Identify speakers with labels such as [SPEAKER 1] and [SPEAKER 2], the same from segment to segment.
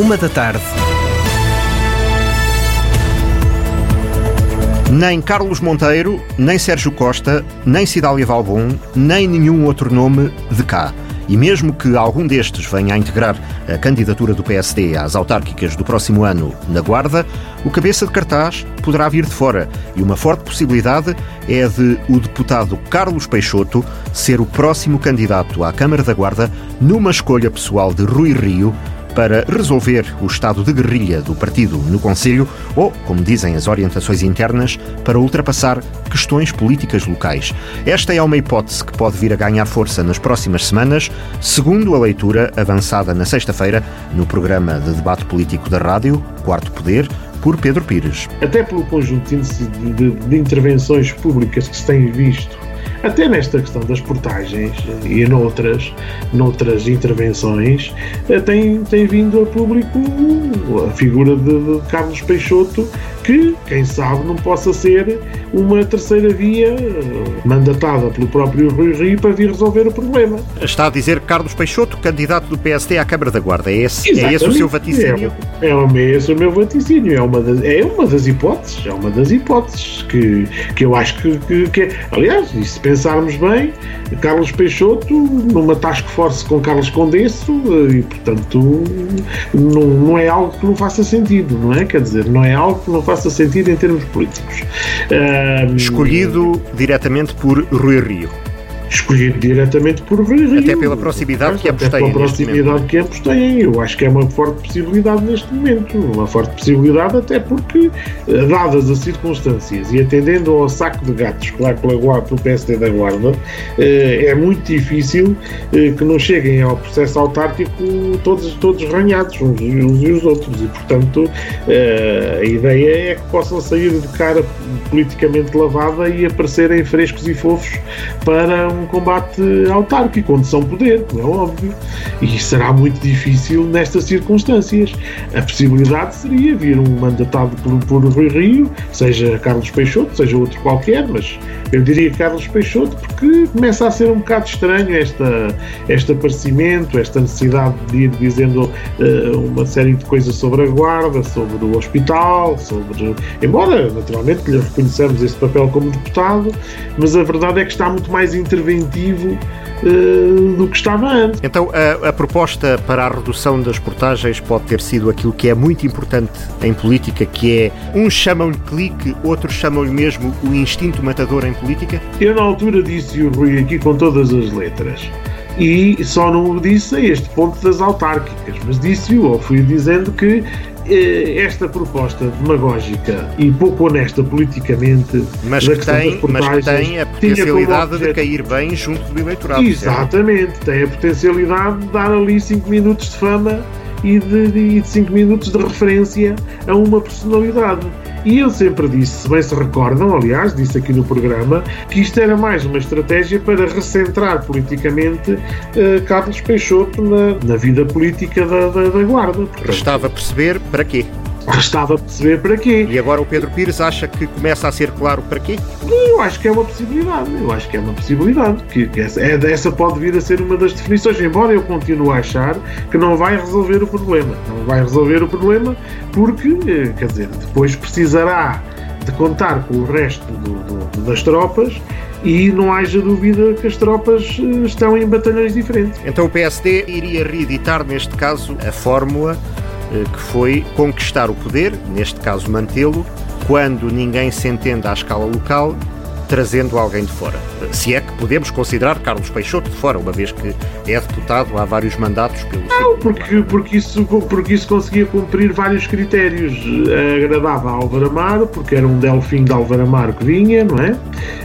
[SPEAKER 1] Uma da tarde.
[SPEAKER 2] Nem Carlos Monteiro, nem Sérgio Costa, nem Cidália Valbon, nem nenhum outro nome de cá. E mesmo que algum destes venha a integrar a candidatura do PSD às autárquicas do próximo ano na Guarda, o cabeça de cartaz poderá vir de fora. E uma forte possibilidade é de o deputado Carlos Peixoto ser o próximo candidato à Câmara da Guarda numa escolha pessoal de Rui Rio para resolver o estado de guerrilha do partido no Conselho ou, como dizem as orientações internas, para ultrapassar questões políticas locais. Esta é uma hipótese que pode vir a ganhar força nas próximas semanas, segundo a leitura avançada na sexta-feira no programa de debate político da rádio, Quarto Poder, por Pedro Pires.
[SPEAKER 3] Até pelo conjunto de, de, de intervenções públicas que se tem visto até nesta questão das portagens e noutras, noutras intervenções, eh, tem, tem vindo a público a figura de, de Carlos Peixoto, que, quem sabe, não possa ser uma terceira via eh, mandatada pelo próprio Rui Rio para vir resolver o problema.
[SPEAKER 2] Está a dizer Carlos Peixoto, candidato do PSD à Câmara da Guarda. É esse, é esse o seu vaticínio?
[SPEAKER 3] É, é, esse o meu vaticínio. É uma das, é uma das hipóteses. É uma das hipóteses que, que eu acho que, que, que é. Aliás, e se pensarmos bem, Carlos Peixoto numa task force com Carlos Condesso eh, e, portanto, não, não é algo que não faça sentido, não é? Quer dizer, não é algo que não faça sentido em termos políticos.
[SPEAKER 2] Escolhido diretamente por Rui Rio
[SPEAKER 3] escolhido diretamente por Rio.
[SPEAKER 2] Até pela proximidade que ambos têm. Pela
[SPEAKER 3] proximidade que ambos têm. Eu acho que é uma forte possibilidade neste momento. Uma forte possibilidade, até porque, eh, dadas as circunstâncias e atendendo ao saco de gatos que lá pela, pelo PSD da Guarda, eh, é muito difícil eh, que não cheguem ao processo autárquico todos, todos ranhados, uns, uns e os outros. E, portanto, a ideia é que possam sair de cara politicamente lavada e aparecerem frescos e fofos para um combate autárquico, onde são poder, como é óbvio. E será muito difícil nestas circunstâncias. A possibilidade seria vir um mandatado por, por Rui Rio, seja Carlos Peixoto, seja outro qualquer, mas eu diria Carlos Peixoto, porque começa a ser um bocado estranho esta, este aparecimento, esta necessidade de ir dizendo uh, uma série de coisas sobre a guarda, sobre o hospital, sobre. Embora, naturalmente, lhe reconheçamos esse papel como deputado, mas a verdade é que está muito mais interventivo uh, do que estava antes.
[SPEAKER 2] Então, a, a, proposta para a redução das portagens pode ter sido aquilo que é muito importante em política, que é uns chamam-lhe clique, outros chamam-lhe mesmo o instinto matador em política?
[SPEAKER 3] Eu, na altura, disse o Rui aqui com todas as letras e só não o disse a este ponto das autárquicas, mas disse-o ou fui dizendo que esta proposta demagógica e pouco honesta politicamente
[SPEAKER 2] mas que, tem, mas que tem a potencialidade de cair bem junto do eleitorado.
[SPEAKER 3] Exatamente, certo? tem a potencialidade de dar ali 5 minutos de fama e de 5 minutos de referência a uma personalidade. E eu sempre disse, se bem se recordam, aliás, disse aqui no programa, que isto era mais uma estratégia para recentrar politicamente uh, Carlos Peixoto na, na vida política da, da, da Guarda.
[SPEAKER 2] Portanto, Restava a perceber para quê.
[SPEAKER 3] Restava perceber para quê.
[SPEAKER 2] E agora o Pedro Pires acha que começa a ser claro para quê?
[SPEAKER 3] Eu acho que é uma possibilidade. Eu acho que é uma possibilidade. Que, que essa, é, essa pode vir a ser uma das definições, embora eu continue a achar que não vai resolver o problema. Não vai resolver o problema porque, eh, quer dizer, depois precisará de contar com o resto do, do, das tropas e não haja dúvida que as tropas eh, estão em batalhões diferentes.
[SPEAKER 2] Então o PSD iria reeditar, neste caso, a fórmula que foi conquistar o poder, neste caso mantê-lo, quando ninguém se entende à escala local trazendo alguém de fora. Se é que podemos considerar Carlos Peixoto de fora, uma vez que é deputado há vários mandatos pelo
[SPEAKER 3] Não, porque, porque, isso, porque isso conseguia cumprir vários critérios. Agradava a Álvaro Amaro, porque era um Delfim de Álvaro Amaro que vinha, não é?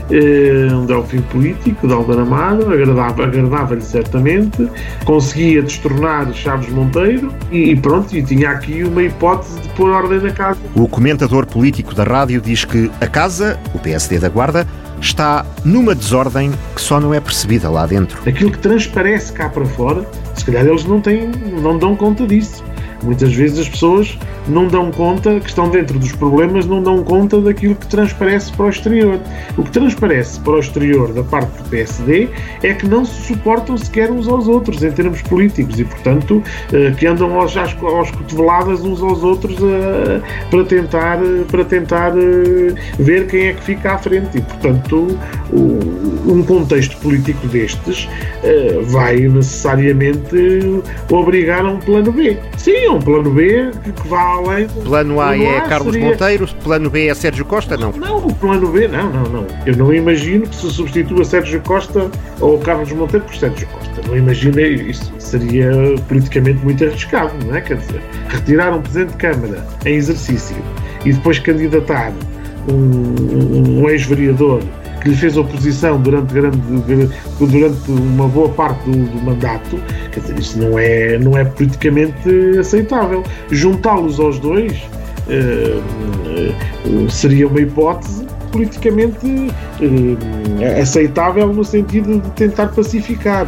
[SPEAKER 3] Eh, um Delfim político de Álvaro Amaro, agradava-lhe agradava certamente, conseguia destornar Chaves Monteiro e, e pronto, e tinha aqui uma hipótese de pôr ordem na casa.
[SPEAKER 2] O comentador político da rádio diz que a casa, o PSD da Guarda, está numa desordem que só não é percebida lá dentro.
[SPEAKER 3] Aquilo que transparece cá para fora, se calhar eles não têm, não dão conta disso Muitas vezes as pessoas não dão conta, que estão dentro dos problemas, não dão conta daquilo que transparece para o exterior. O que transparece para o exterior da parte do PSD é que não se suportam sequer uns aos outros em termos políticos e, portanto, eh, que andam aos, aos cotoveladas uns aos outros eh, para tentar, para tentar eh, ver quem é que fica à frente. E, portanto, um contexto político destes vai necessariamente obrigar a um plano B. Sim, plano B que vá além.
[SPEAKER 2] Plano A é Carlos seria... Monteiro, plano B é Sérgio Costa, não?
[SPEAKER 3] Não, o plano B, não, não, não. Eu não imagino que se substitua Sérgio Costa ou Carlos Monteiro por Sérgio Costa. Não imagino isso. Seria politicamente muito arriscado, não é? Quer dizer, retirar um Presidente de Câmara em exercício e depois candidatar um, um ex-vereador que lhe fez oposição durante, grande, durante uma boa parte do, do, mandato, quer dizer, isso não é, não é politicamente aceitável. Juntá-los aos dois uh, uh, seria uma hipótese politicamente eh, aceitável no sentido de tentar pacificar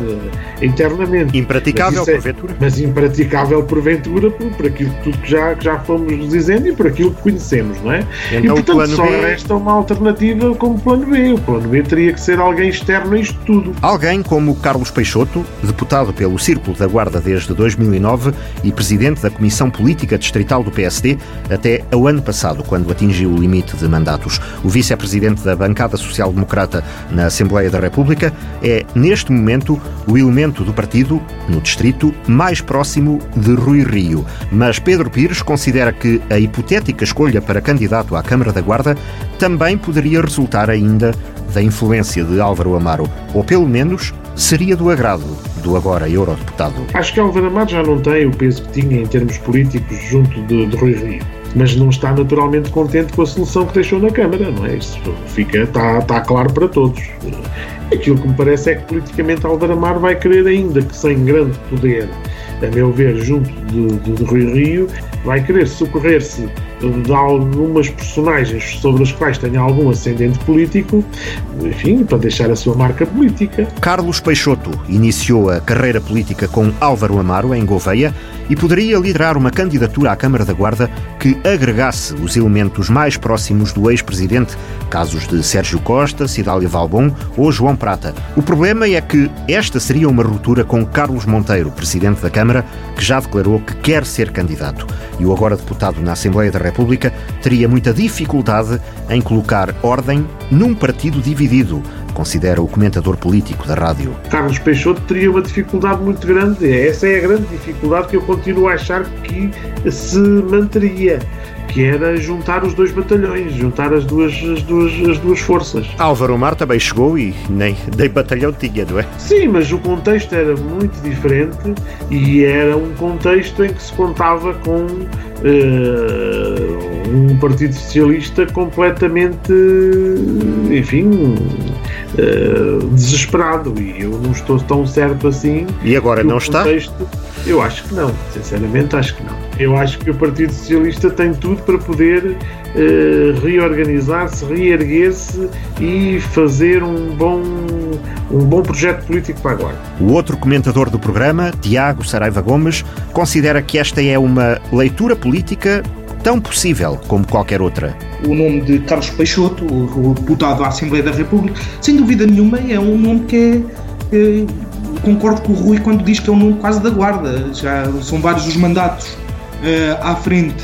[SPEAKER 3] internamente.
[SPEAKER 2] Impraticável, é, porventura?
[SPEAKER 3] Mas impraticável, porventura, por, por aquilo tudo que já, que já fomos dizendo e por aquilo que conhecemos, não é? Então, e portanto só B... resta uma alternativa como plano B. O plano B teria que ser alguém externo a isto tudo.
[SPEAKER 2] Alguém como Carlos Peixoto, deputado pelo Círculo da Guarda desde 2009 e presidente da Comissão Política Distrital do PSD até ao ano passado, quando atingiu o limite de mandatos. O vice presidente da bancada social-democrata na Assembleia da República, é, neste momento, o elemento do partido, no distrito, mais próximo de Rui Rio. Mas Pedro Pires considera que a hipotética escolha para candidato à Câmara da Guarda também poderia resultar ainda da influência de Álvaro Amaro, ou pelo menos seria do agrado do agora eurodeputado.
[SPEAKER 3] Acho que Álvaro Amaro já não tem o peso que tinha em termos políticos junto de, de Rui Rio mas não está naturalmente contente com a solução que deixou na Câmara, não é? Isso fica, está, está claro para todos. Aquilo que me parece é que politicamente Álvaro Amar vai querer, ainda que sem grande poder, a meu ver, junto de, de, de Rui Rio, vai querer socorrer-se de algumas personagens sobre as quais tenha algum ascendente político, enfim, para deixar a sua marca política.
[SPEAKER 2] Carlos Peixoto iniciou a carreira política com Álvaro Amaro em Gouveia e poderia liderar uma candidatura à Câmara da Guarda que agregasse os elementos mais próximos do ex-presidente, casos de Sérgio Costa, Cidália Valbon ou João Prata. O problema é que esta seria uma ruptura com Carlos Monteiro, presidente da Câmara, que já declarou que quer ser candidato. E o agora deputado na Assembleia da República teria muita dificuldade em colocar ordem num partido dividido, considera o comentador político da rádio.
[SPEAKER 3] Carlos Peixoto teria uma dificuldade muito grande. Essa é a grande dificuldade que eu continuo a achar que se manteria que era juntar os dois batalhões, juntar as duas, as duas, as duas forças.
[SPEAKER 2] Álvaro Mar também chegou e nem, nem batalhão tinha, não é?
[SPEAKER 3] Sim, mas o contexto era muito diferente e era um contexto em que se contava com uh, um Partido Socialista completamente, enfim, uh, desesperado e eu não estou tão certo assim.
[SPEAKER 2] E agora não contexto,
[SPEAKER 3] está? Eu acho que não, sinceramente acho que não. Eu acho que o Partido Socialista tem tudo para poder uh, reorganizar-se, reerguer-se e fazer um bom, um bom projeto político para agora.
[SPEAKER 2] O outro comentador do programa, Tiago Saraiva Gomes, considera que esta é uma leitura política tão possível como qualquer outra.
[SPEAKER 1] O nome de Carlos Peixoto, o deputado à Assembleia da República, sem dúvida nenhuma é um nome que é, é concordo com o Rui quando diz que é um nome quase da guarda. Já são vários os mandatos uh, à frente,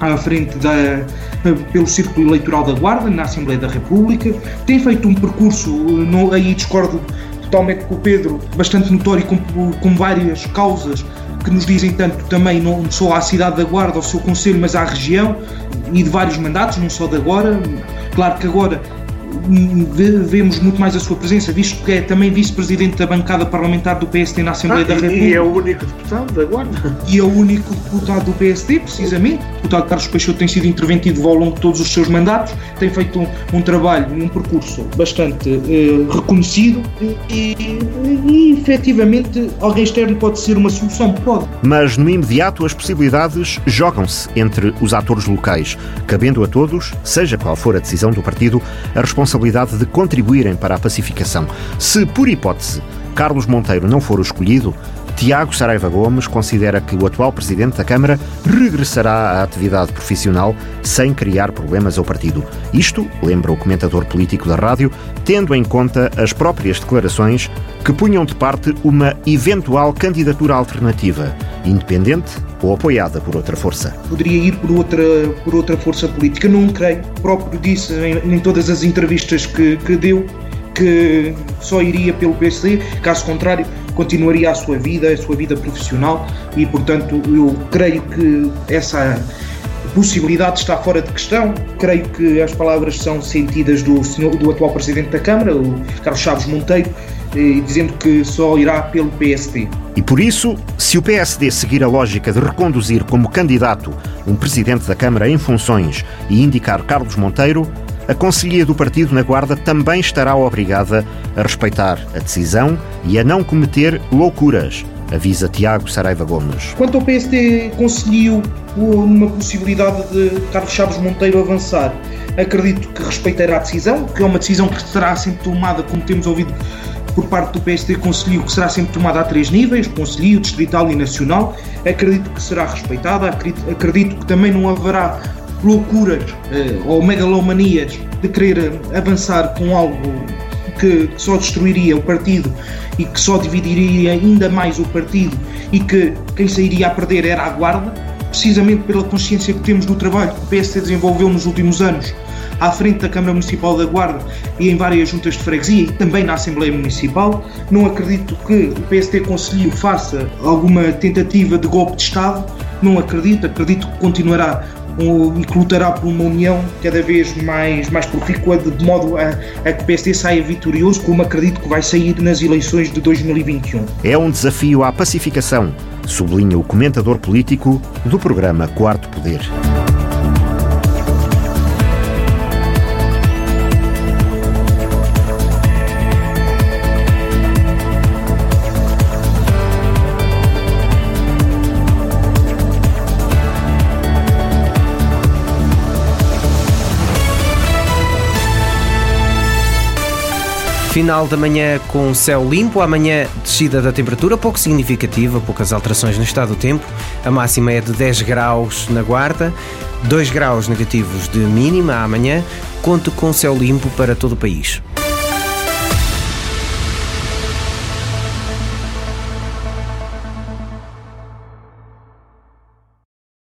[SPEAKER 1] à frente da, uh, pelo Círculo Eleitoral da Guarda, na Assembleia da República. Tem feito um percurso, uh, aí discordo totalmente com o Pedro, bastante notório com, com várias causas que nos dizem tanto também não só à cidade da Guarda, ao seu conselho, mas à região e de vários mandatos, não só de agora. Claro que agora vemos muito mais a sua presença, visto que é também vice-presidente da bancada parlamentar do PSD na Assembleia ah, da República.
[SPEAKER 3] E é o único deputado da Guarda.
[SPEAKER 1] E é o único deputado do PSD, precisamente. O deputado Carlos Peixoto tem sido interventivo ao longo de todos os seus mandatos, tem feito um, um trabalho, um percurso bastante uh, reconhecido e, e, e, efetivamente alguém externo pode ser uma solução, pode.
[SPEAKER 2] Mas no imediato as possibilidades jogam-se entre os atores locais, cabendo a todos, seja qual for a decisão do partido, a responsabilidade responsabilidade de contribuírem para a pacificação. Se, por hipótese, Carlos Monteiro não for o escolhido, Tiago Saraiva Gomes considera que o atual presidente da Câmara regressará à atividade profissional sem criar problemas ao partido. Isto, lembra o comentador político da rádio, tendo em conta as próprias declarações que punham de parte uma eventual candidatura alternativa, independente ou apoiada por outra força.
[SPEAKER 1] Poderia ir por outra, por outra força política, não creio. O próprio disse em, em todas as entrevistas que, que deu que só iria pelo PSD, caso contrário, continuaria a sua vida, a sua vida profissional e, portanto, eu creio que essa possibilidade está fora de questão. Creio que as palavras são sentidas do, senhor, do atual Presidente da Câmara, o Carlos Chaves Monteiro, eh, dizendo que só irá pelo PSD.
[SPEAKER 2] E por isso, se o PSD seguir a lógica de reconduzir como candidato um Presidente da Câmara em funções e indicar Carlos Monteiro, a Conselhia do Partido na Guarda também estará obrigada a respeitar a decisão e a não cometer loucuras, avisa Tiago Saraiva Gomes.
[SPEAKER 1] Quanto ao PSD Conselho, uma possibilidade de Carlos Chaves Monteiro avançar, acredito que respeitará a decisão, que é uma decisão que será sempre tomada, como temos ouvido por parte do PSD Conselho, que será sempre tomada a três níveis, Conselho, Distrital e Nacional. Acredito que será respeitada, acredito, acredito que também não haverá loucuras eh, ou megalomanias de querer avançar com algo que só destruiria o partido e que só dividiria ainda mais o partido e que quem sairia a perder era a Guarda, precisamente pela consciência que temos do trabalho que o PSD desenvolveu nos últimos anos à frente da Câmara Municipal da Guarda e em várias juntas de freguesia e também na Assembleia Municipal. Não acredito que o PSD Conselho faça alguma tentativa de golpe de Estado, não acredito, acredito que continuará e que lutará por uma união cada vez mais, mais profícua, de modo a, a que o PSD saia vitorioso, como acredito que vai sair nas eleições de 2021.
[SPEAKER 2] É um desafio à pacificação, sublinha o comentador político do programa Quarto Poder.
[SPEAKER 4] Final da manhã com céu limpo, amanhã descida da temperatura, pouco significativa, poucas alterações no estado do tempo. A máxima é de 10 graus na Guarda, 2 graus negativos de mínima amanhã. Conto com céu limpo para todo o país.